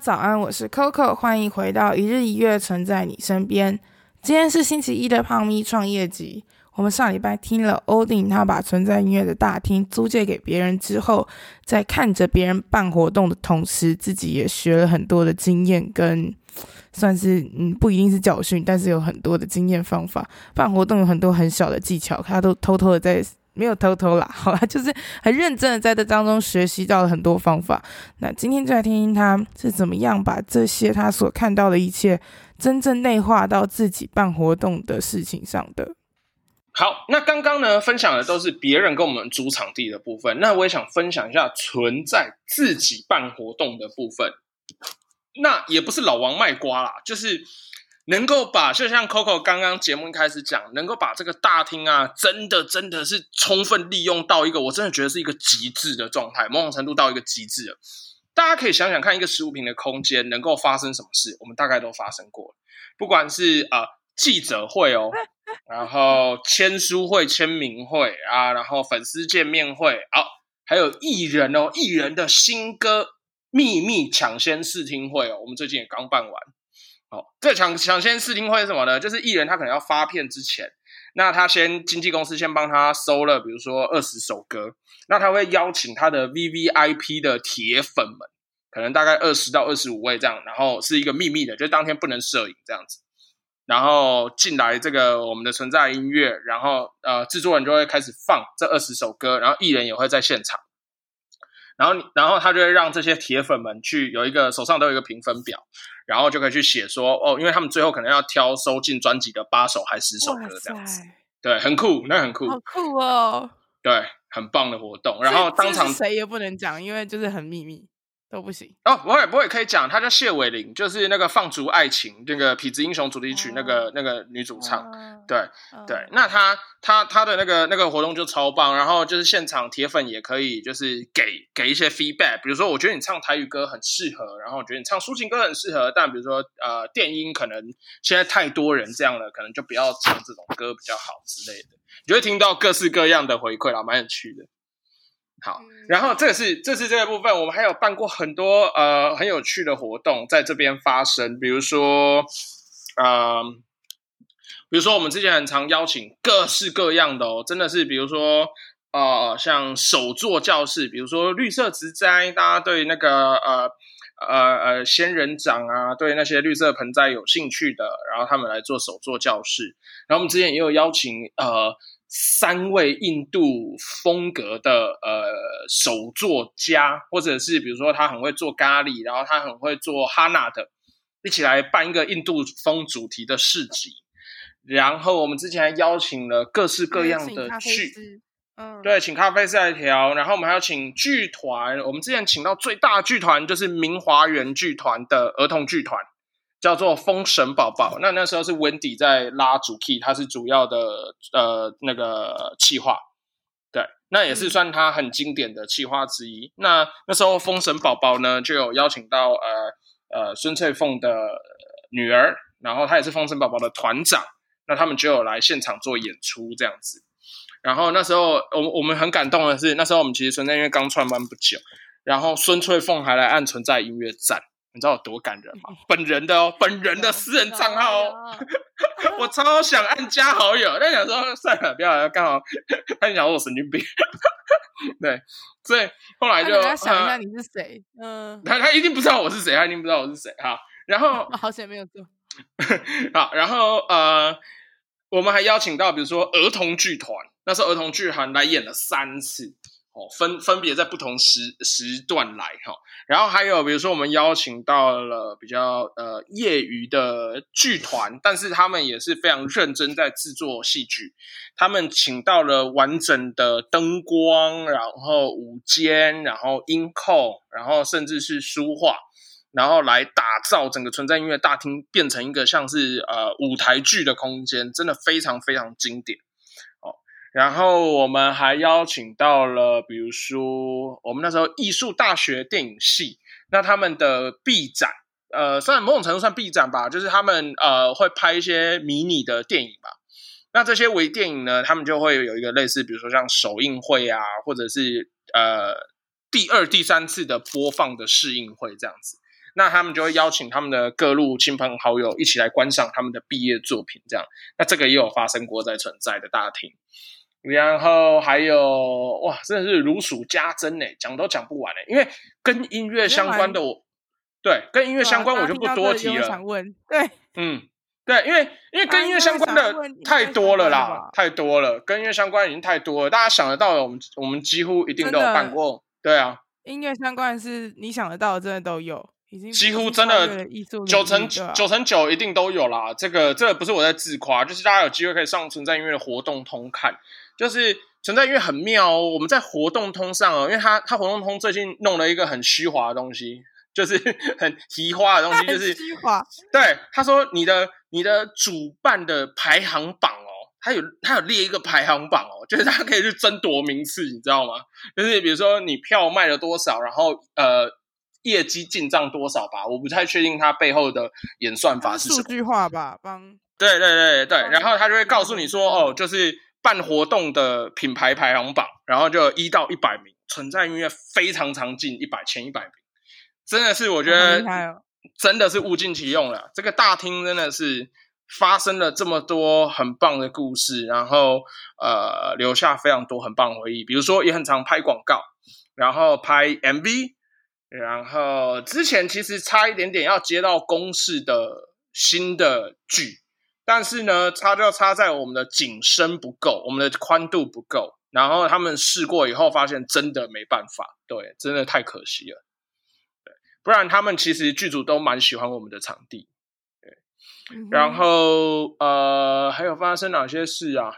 早安，我是 Coco，欢迎回到一日一月，存在你身边。今天是星期一的胖咪创业集。我们上礼拜听了 Odin，他把存在音乐的大厅租借给别人之后，在看着别人办活动的同时，自己也学了很多的经验，跟算是嗯不一定是教训，但是有很多的经验方法。办活动有很多很小的技巧，他都偷偷的在。没有偷偷啦，好啦，就是很认真的在这当中学习到了很多方法。那今天就来听听他是怎么样把这些他所看到的一切，真正内化到自己办活动的事情上的。好，那刚刚呢分享的都是别人跟我们租场地的部分，那我也想分享一下存在自己办活动的部分。那也不是老王卖瓜啦，就是。能够把，就像 Coco 刚刚节目一开始讲，能够把这个大厅啊，真的真的是充分利用到一个，我真的觉得是一个极致的状态，某种程度到一个极致了。大家可以想想看，一个十五平的空间能够发生什么事，我们大概都发生过。不管是啊、呃、记者会哦，然后签书会、签名会啊，然后粉丝见面会，好、哦，还有艺人哦，艺人的新歌秘密抢先试听会哦，我们最近也刚办完。哦，这抢抢先试听会是什么呢？就是艺人他可能要发片之前，那他先经纪公司先帮他收了，比如说二十首歌，那他会邀请他的 VVIP 的铁粉们，可能大概二十到二十五位这样，然后是一个秘密的，就当天不能摄影这样子，然后进来这个我们的存在音乐，然后呃制作人就会开始放这二十首歌，然后艺人也会在现场，然后然后他就会让这些铁粉们去有一个手上都有一个评分表。然后就可以去写说哦，因为他们最后可能要挑收进专辑的八首还是十首歌这样子，对，很酷，那很酷，好酷哦，对，很棒的活动。然后当场谁也不能讲，因为就是很秘密。都不行哦，不会不会，可以讲，她叫谢伟玲，就是那个放逐爱情那个痞子英雄主题曲那个、哦、那个女主唱，哦、对、哦、对，那她她她的那个那个活动就超棒，然后就是现场铁粉也可以就是给给一些 feedback，比如说我觉得你唱台语歌很适合，然后我觉得你唱抒情歌很适合，但比如说呃电音可能现在太多人这样了，可能就不要唱这种歌比较好之类的，你就会听到各式各样的回馈啦，蛮有趣的。好，然后这个是这是这个部分，我们还有办过很多呃很有趣的活动在这边发生，比如说，呃，比如说我们之前很常邀请各式各样的哦，真的是比如说呃像手作教室，比如说绿色植栽，大家对那个呃呃呃仙人掌啊，对那些绿色盆栽有兴趣的，然后他们来做手作教室，然后我们之前也有邀请呃。三位印度风格的呃手作家，或者是比如说他很会做咖喱，然后他很会做哈娜的，一起来办一个印度风主题的市集。然后我们之前还邀请了各式各样的剧，嗯，对，请咖啡师来调。然后我们还要请剧团，我们之前请到最大剧团就是明华园剧团的儿童剧团。叫做封神宝宝，那那时候是 Wendy 在拉主 key，他是主要的呃那个企划，对，那也是算他很经典的企划之一。那那时候封神宝宝呢，就有邀请到呃呃孙翠凤的女儿，然后她也是封神宝宝的团长，那他们就有来现场做演出这样子。然后那时候我我们很感动的是，那时候我们其实存在音乐刚创办不久，然后孙翠凤还来按存在音乐赞。你知道有多感人吗？本人的哦，本人的私人账号哦，我超想按加好友，但想说算了，不要，刚好他想说我神经病，对，所以后来就想一下你是谁，嗯，他他一定不知道我是谁，他一定不知道我是谁哈。然后 好险没有做，好，然后呃，我们还邀请到比如说儿童剧团，那时候儿童剧团来演了三次。哦，分分别在不同时时段来哈。然后还有比如说我们邀请到了比较呃业余的剧团，但是他们也是非常认真在制作戏剧。他们请到了完整的灯光，然后舞间，然后音控，然后甚至是书画。然后来打造整个存在音乐大厅，变成一个像是呃舞台剧的空间，真的非常非常经典。然后我们还邀请到了，比如说我们那时候艺术大学电影系，那他们的毕展，呃，算某种程度算毕展吧，就是他们呃会拍一些迷你的电影吧。那这些微电影呢，他们就会有一个类似，比如说像首映会啊，或者是呃第二、第三次的播放的试映会这样子。那他们就会邀请他们的各路亲朋好友一起来观赏他们的毕业作品，这样。那这个也有发生过在存在的大厅，然后还有哇，真的是如数家珍呢，讲都讲不完呢。因为跟音乐相关的我，我对跟音乐相关我就不多提了。想问，对，嗯，对，因为因为跟音乐相关的太多了啦，太多了，跟音乐相关已经太多了，大家想得到的，我们我们几乎一定都有办过。对啊，音乐相关的是你想得到的，真的都有。几乎真的九成九成九一定都有啦，这个这个不是我在自夸，就是大家有机会可以上存在音乐的活动通看，就是存在音乐很妙哦。我们在活动通上哦，因为他他活动通最近弄了一个很虚华的东西，就是 很提花的东西，就是虚华。对，他说你的你的主办的排行榜哦，他有他有列一个排行榜哦，就是大家可以去争夺名次，你知道吗？就是比如说你票卖了多少，然后呃。业绩进账多少吧？我不太确定它背后的演算法是什么。数据化吧，帮。对对对对，然后他就会告诉你说，哦，就是办活动的品牌排行榜，然后就一到一百名，存在音乐非常常进一百前一百名，真的是我觉得真的是物尽其用了。这个大厅真的是发生了这么多很棒的故事，然后呃留下非常多很棒的回忆，比如说也很常拍广告，然后拍 MV。然后之前其实差一点点要接到公式的新的剧，但是呢，差就差在我们的景深不够，我们的宽度不够。然后他们试过以后，发现真的没办法，对，真的太可惜了。对，不然他们其实剧组都蛮喜欢我们的场地。对，然后呃，还有发生哪些事啊？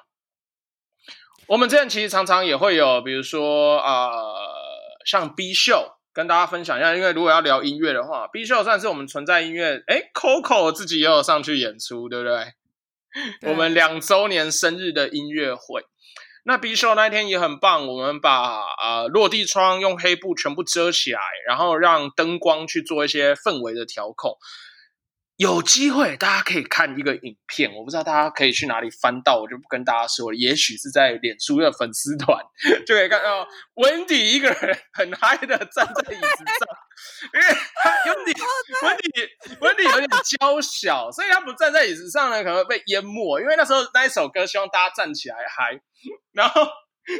我们这边其实常常也会有，比如说呃，像 B 秀。跟大家分享一下，因为如果要聊音乐的话，B 秀算是我们存在音乐。哎，Coco 自己也有上去演出，对不对？对我们两周年生日的音乐会，那 B 秀那一天也很棒。我们把落地窗用黑布全部遮起来，然后让灯光去做一些氛围的调控。有机会大家可以看一个影片，我不知道大家可以去哪里翻到，我就不跟大家说了。也许是在脸书的粉丝团 就可以看到 Wendy 一个人很嗨的站在椅子上，因为他 Wendy Wendy Wendy 有点娇小，所以他不站在椅子上呢，可能会被淹没。因为那时候那一首歌希望大家站起来嗨，然后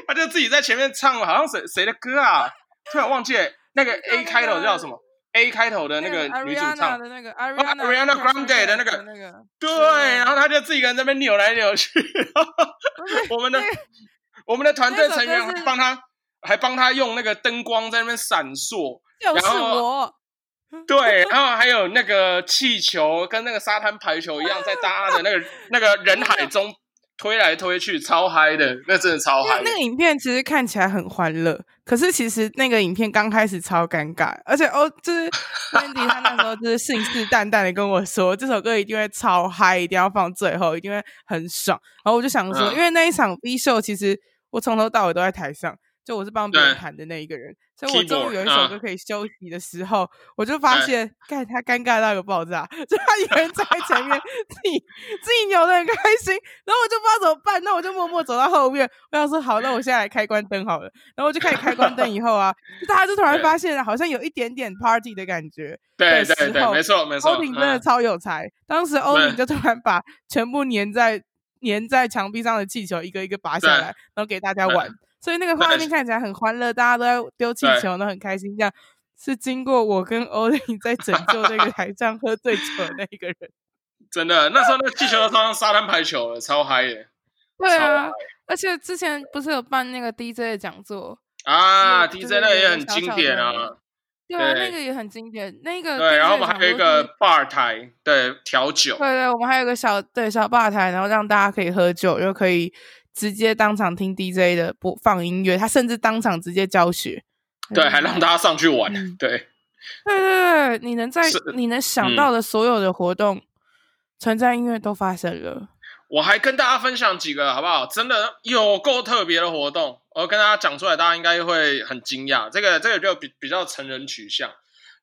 他就自己在前面唱，好像谁谁的歌啊？突然忘记了那个 A 开头叫什么？A 开头的那个女主唱的那个 Ariana Grande 的那个那个，对，然后他就自己一个人在那边扭来扭去，我们的我们的团队成员还帮他还帮他用那个灯光在那边闪烁，然后对，然后还有那个气球跟那个沙滩排球一样，在大家的那个 那个人海中。推来推去，超嗨的，那真的超嗨。那个影片其实看起来很欢乐，可是其实那个影片刚开始超尴尬，而且哦，就是 Wendy 他那时候就是信誓旦旦的跟我说，这首歌一定会超嗨，一定要放最后，一定会很爽。然后我就想说，嗯、因为那一场 V 秀，其实我从头到尾都在台上。就我是帮别人弹的那一个人，所以我终于有一首歌可以休息的时候，uh, 我就发现，盖他尴尬到一个爆炸，就他一个人在前面自己自己扭的很开心，然后我就不知道怎么办，那我就默默走到后面，我想说好，那我现在来开关灯好了，然后我就开始开关灯以后啊，大家就突然发现好像有一点点 party 的感觉，对对对，没错没。错，欧婷真的超有才，嗯、当时欧婷就突然把全部粘在粘在墙壁上的气球一个一个拔下来，然后给大家玩。所以那个画面看起来很欢乐，大家都在丢气球，都很开心。这样是经过我跟欧林在拯救那个台上喝醉酒的那一个人。真的，那时候那个气球都超像沙滩排球了，超嗨耶！对啊，而且之前不是有办那个 DJ 的讲座，啊，DJ 那也很经典啊。对啊，那个也很经典。那个对，然后我们还有一个吧台，对，调酒。对对，我们还有一个小对小吧台，然后让大家可以喝酒，又可以直接当场听 DJ 的播放音乐，他甚至当场直接教学。对，还让大家上去玩。嗯、对，对对对，你能在你能想到的所有的活动，存在音乐都发生了。我还跟大家分享几个好不好？真的有够特别的活动，我跟大家讲出来，大家应该会很惊讶。这个这个就比比较成人取向，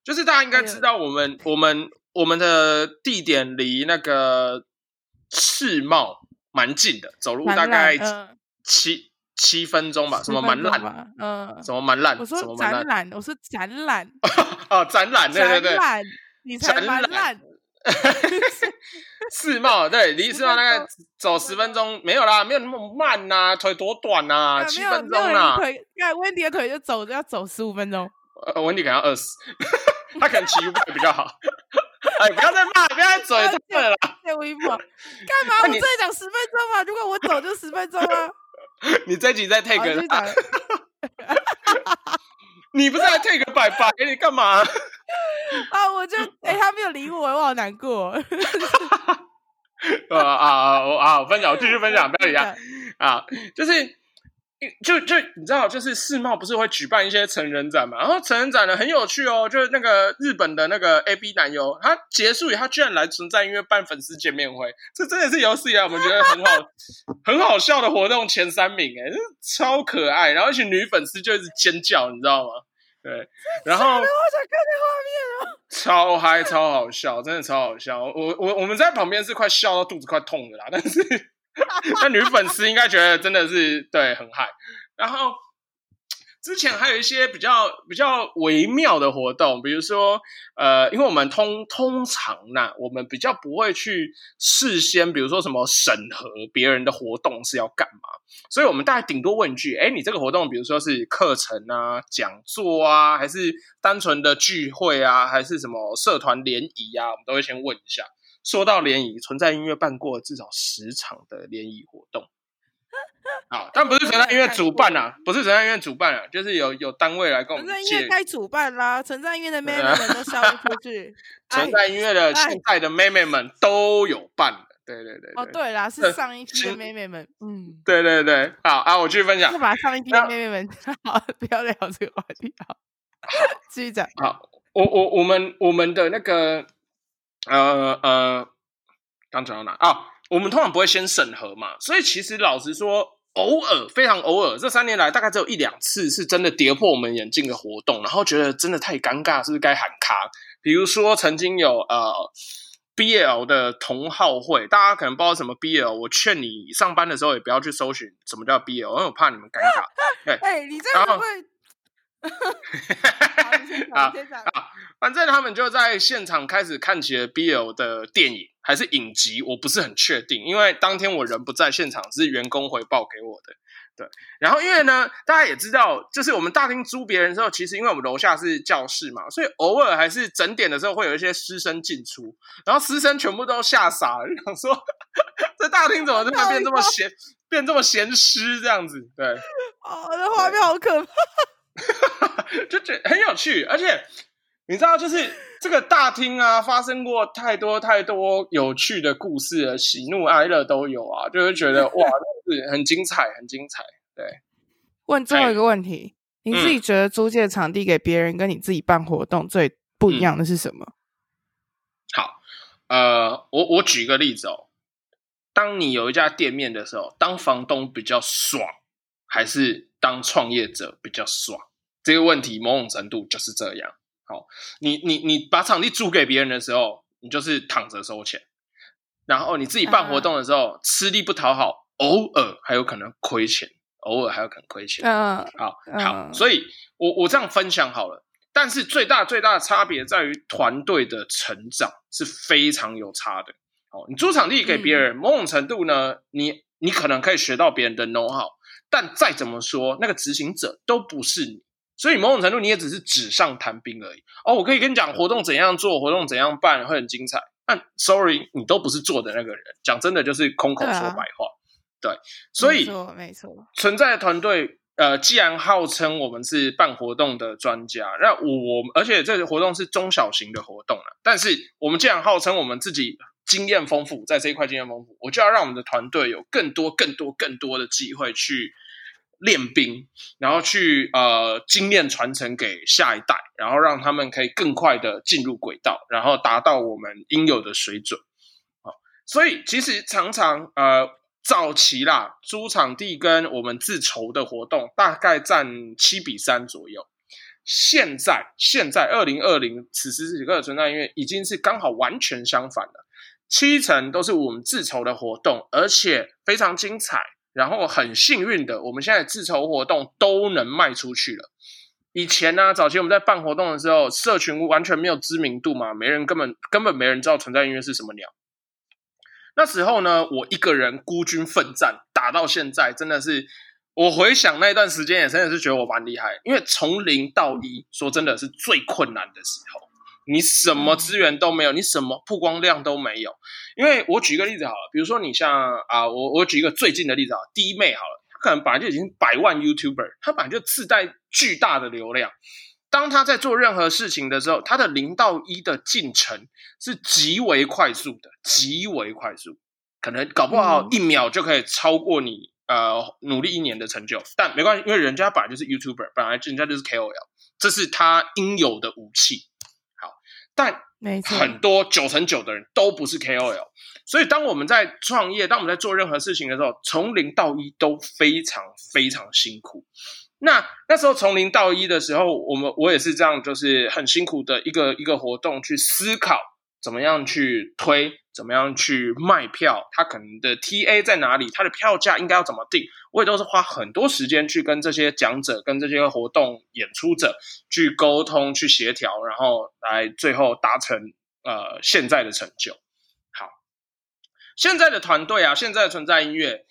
就是大家应该知道，我们、哎、我们我们的地点离那个世贸蛮近的，走路大概七、呃、七,分钟吧。什么蛮烂？嗯，什么蛮烂？我说展览，我说展览。哦，展览，对对对，展览，你才蛮烂。世贸对，离 世贸大概走十分钟，没有啦，没有那么慢呐、啊，腿多短啊，七分钟啦。腿，看温迪的腿就走就要走十五分钟。呃，温迪可能要饿死，他可能骑比较好。哎，不要再骂，不要再嘴太了啦。借我一步，干嘛？我这里讲十分钟嘛，如果我走就十分钟啊。你这集再 take 你不是还 take 拜拜？给你干嘛？啊！我就哎、欸，他没有理我，我好难过。啊啊啊！我分享，我继续分享，不要理他啊！就是。就就你知道，就是世贸不是会举办一些成人展嘛？然后成人展呢很有趣哦，就是那个日本的那个 A B 男优，他结束以后他居然来存在音乐办粉丝见面会，这真的是有史以来我们觉得很好很好笑的活动前三名哎，超可爱，然后一群女粉丝就一直尖叫，你知道吗？对，然后我想看那画面哦，超嗨超好笑，真的超好笑，我我我们在旁边是快笑到肚子快痛的啦，但是。那女粉丝应该觉得真的是对很嗨，然后之前还有一些比较比较微妙的活动，比如说呃，因为我们通通常呢，我们比较不会去事先，比如说什么审核别人的活动是要干嘛，所以我们大概顶多问一句：哎，你这个活动，比如说是课程啊、讲座啊，还是单纯的聚会啊，还是什么社团联谊啊，我们都会先问一下。说到联谊，存在音乐办过至少十场的联谊活动，啊，但不是存在音乐主办啊，不是存在音乐主办啊，就是有有单位来跟我们。存在音乐该主办啦，存在音乐的妹妹们都消不出去。存在音乐的现在的妹妹们都有办的，对对对，对。哦，对啦，是上一批的妹妹们，嗯，对对对，好啊，我继续分享。是把上一批的妹妹们，好，不要聊这个话题，好，继续讲。好，我我我们我们的那个。呃呃，刚讲到哪啊？我们通常不会先审核嘛，所以其实老实说，偶尔非常偶尔，这三年来大概只有一两次是真的跌破我们眼镜的活动，然后觉得真的太尴尬，是不是该喊卡？比如说曾经有呃 BL 的同好会，大家可能不知道什么 BL，我劝你上班的时候也不要去搜寻什么叫 BL，因为我怕你们尴尬。哎、欸，你这样会。好，好，反正他们就在现场开始看起了 BL 的电影还是影集，我不是很确定，因为当天我人不在现场，是员工回报给我的。对，然后因为呢，大家也知道，就是我们大厅租别人之后，其实因为我们楼下是教室嘛，所以偶尔还是整点的时候会有一些师生进出，然后师生全部都吓傻了，想说这大厅怎么突然变这么闲，变这么闲湿这样子？对，哦，这画面好可怕。就觉得很有趣，而且你知道，就是这个大厅啊，发生过太多太多有趣的故事了，喜怒哀乐都有啊，就会觉得哇，是很精彩，很精彩。对，问最后一个问题，你自己觉得租借场地给别人跟你自己办活动最不一样的是什么？嗯、好，呃，我我举个例子哦，当你有一家店面的时候，当房东比较爽，还是当创业者比较爽？这个问题某种程度就是这样。好，你你你把场地租给别人的时候，你就是躺着收钱；然后你自己办活动的时候，吃力不讨好，偶尔还有可能亏钱，偶尔还有可能亏钱。嗯，好好，所以我我这样分享好了。但是最大最大的差别在于团队的成长是非常有差的。好，你租场地给别人，某种程度呢，你你可能可以学到别人的 know how，但再怎么说，那个执行者都不是你。所以某种程度你也只是纸上谈兵而已哦。我可以跟你讲活动怎样做，活动怎样办会很精彩。但 sorry，你都不是做的那个人。讲真的，就是空口说白话。对，啊、对，所以没错，没错，存在的团队呃，既然号称我们是办活动的专家，那我而且这个活动是中小型的活动了，但是我们既然号称我们自己经验丰富，在这一块经验丰富，我就要让我们的团队有更多、更多、更多的机会去练兵，然后去呃经验传承给下一代，然后让他们可以更快的进入轨道，然后达到我们应有的水准。好，所以其实常常呃。早期啦，租场地跟我们自筹的活动大概占七比三左右。现在，现在二零二零此时此刻的存在因为已经是刚好完全相反了，七成都是我们自筹的活动，而且非常精彩。然后很幸运的，我们现在自筹活动都能卖出去了。以前呢、早期我们在办活动的时候，社群完全没有知名度嘛，没人根本根本没人知道存在音乐是什么鸟。那时候呢，我一个人孤军奋战打到现在，真的是我回想那段时间，也真的是觉得我蛮厉害。因为从零到一，说真的是最困难的时候，你什么资源都没有，你什么曝光量都没有。因为我举一个例子好了，比如说你像啊，我我举一个最近的例子啊，弟妹好了，他可能本来就已经百万 YouTuber，他本来就自带巨大的流量。当他在做任何事情的时候，他的零到一的进程是极为快速的，极为快速，可能搞不好一秒就可以超过你呃努力一年的成就。但没关系，因为人家本来就是 YouTuber，本来人家就是 KOL，这是他应有的武器。好，但很多九成九的人都不是 KOL，所以当我们在创业，当我们在做任何事情的时候，从零到一都非常非常辛苦。那那时候从零到一的时候，我们我也是这样，就是很辛苦的一个一个活动，去思考怎么样去推，怎么样去卖票，它可能的 TA 在哪里，它的票价应该要怎么定，我也都是花很多时间去跟这些讲者、跟这些活动演出者去沟通、去协调，然后来最后达成呃现在的成就。好，现在的团队啊，现在的存在音乐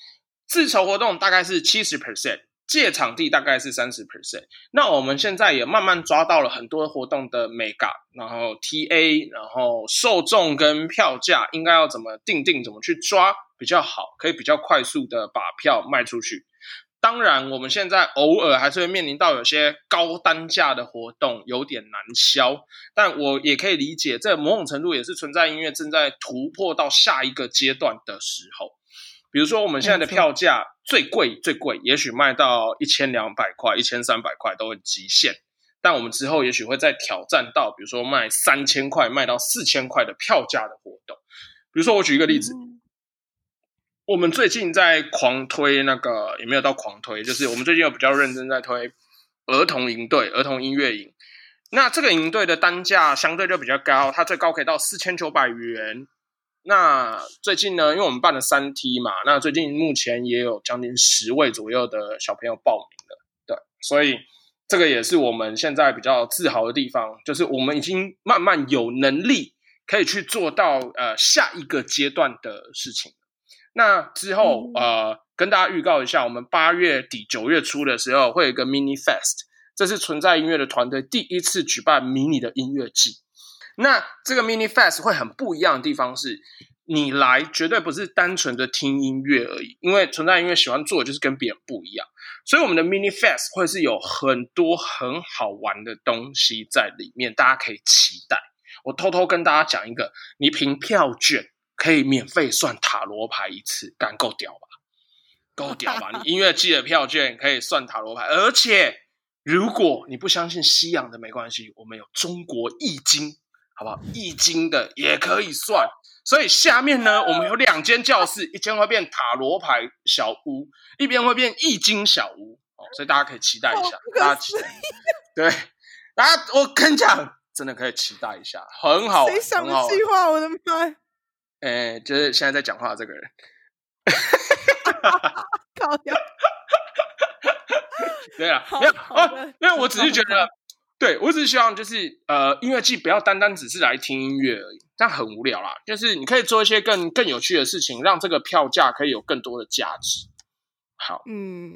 自筹活动大概是七十 percent。借场地大概是三十 percent，那我们现在也慢慢抓到了很多活动的美感，然后 TA，然后受众跟票价应该要怎么定定，怎么去抓比较好，可以比较快速的把票卖出去。当然，我们现在偶尔还是会面临到有些高单价的活动有点难销，但我也可以理解，这某种程度也是存在音乐正在突破到下一个阶段的时候。比如说，我们现在的票价最贵最贵，也许卖到一千两百块、一千三百块都很极限。但我们之后也许会再挑战到，比如说卖三千块、卖到四千块的票价的活动。比如说，我举一个例子，嗯、我们最近在狂推那个，也没有到狂推，就是我们最近有比较认真在推儿童营队、儿童音乐营。那这个营队的单价相对就比较高，它最高可以到四千九百元。那最近呢，因为我们办了三梯嘛，那最近目前也有将近十位左右的小朋友报名了，对，所以这个也是我们现在比较自豪的地方，就是我们已经慢慢有能力可以去做到呃下一个阶段的事情。那之后、嗯、呃，跟大家预告一下，我们八月底九月初的时候会有一个 mini fest，这是存在音乐的团队第一次举办迷你的音乐季。那这个 mini fest 会很不一样的地方是，你来绝对不是单纯的听音乐而已，因为存在音乐喜欢做的就是跟别人不一样，所以我们的 mini fest 会是有很多很好玩的东西在里面，大家可以期待。我偷偷跟大家讲一个，你凭票券可以免费算塔罗牌一次，敢够屌吧？够屌吧？你音乐季的票券可以算塔罗牌，而且如果你不相信西洋的没关系，我们有中国易经。好不好？易经的也可以算，所以下面呢，我们有两间教室，一间会变塔罗牌小屋，一边会变易经小屋哦，所以大家可以期待一下，大家期待，对，大家我跟你讲，真的可以期待一下，很好，谁想的计划？我的妈！哎，就是现在在讲话的这个人，搞笑，对啊，没有哦，因为我只是觉得。对，我只是希望就是呃，音乐季不要单单只是来听音乐而已，这样很无聊啦。就是你可以做一些更更有趣的事情，让这个票价可以有更多的价值。好，嗯，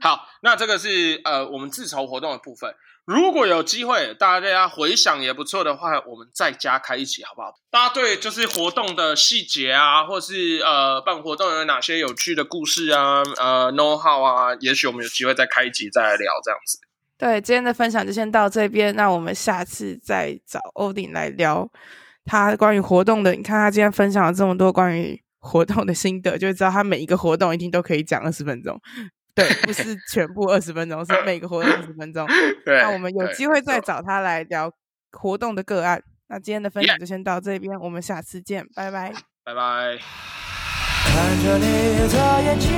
好，那这个是呃我们自筹活动的部分。如果有机会，大家回想也不错的话，我们再加开一集好不好？大家对就是活动的细节啊，或是呃办活动有哪些有趣的故事啊，呃 know how 啊，也许我们有机会再开一集再来聊这样子。对，今天的分享就先到这边，那我们下次再找欧丁来聊他关于活动的。你看他今天分享了这么多关于活动的心得，就知道他每一个活动一定都可以讲二十分钟。对，不是 全部二十分钟，是每个活动二十分钟。对，那我们有机会再找他来聊活动的个案。那今天的分享就先到这边，我们下次见，拜拜，拜拜。看着你的眼睛